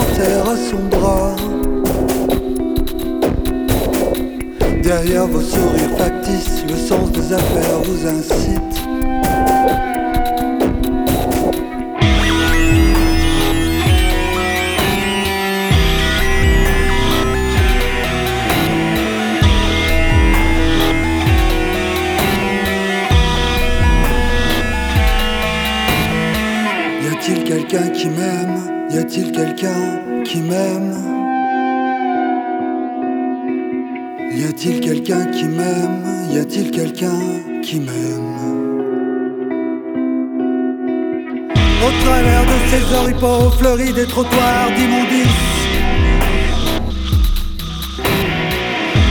à son bras. Derrière vos sourires factices, le sens des affaires vous incite. Y a-t-il quelqu'un qui m'aime? Y a-t-il quelqu'un qui m'aime? Y a-t-il quelqu'un qui m'aime? Y a-t-il quelqu'un qui m'aime? Au travers de ces oripeaux fleuris des trottoirs d'immondices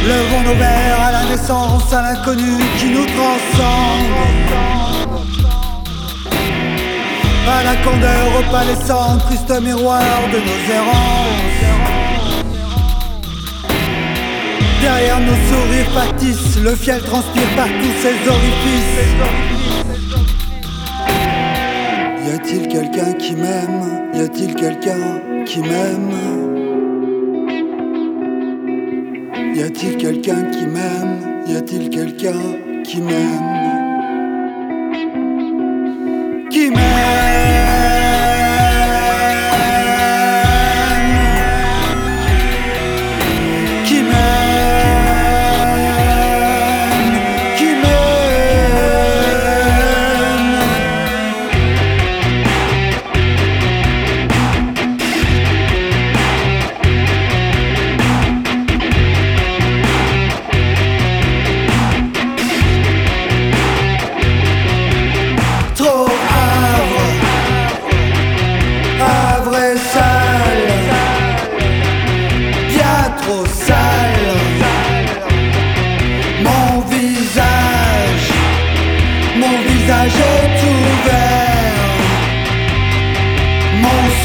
Levons nos verres à la naissance, à l'inconnu qui nous transcende à la candeur opalescente, triste miroir de nos errances. Derrière nos sourires factices, le fiel transpire par tous ses orifices. Y a-t-il quelqu'un qui m'aime? Y a-t-il quelqu'un qui m'aime? Y a-t-il quelqu'un qui m'aime? Y a-t-il quelqu'un Qui m'aime?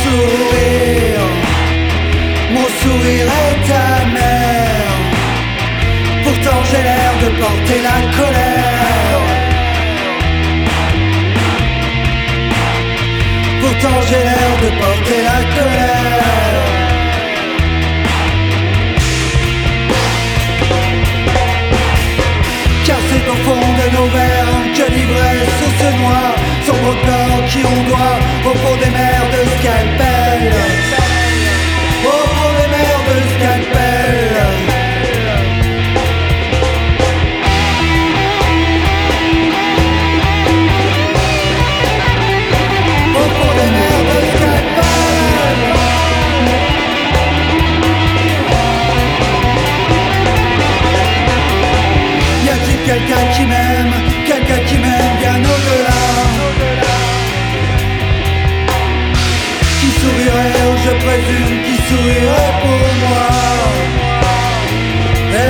Sourire. Mon sourire est amer. Pourtant j'ai l'air de porter la colère. Pourtant j'ai l'air de porter la colère. Car c'est au fond de nos verres que l'ivresse se noie. Sombre corps qui ondoie au fond des mers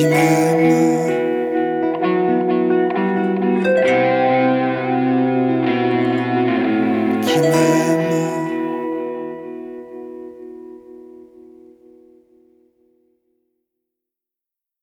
決める決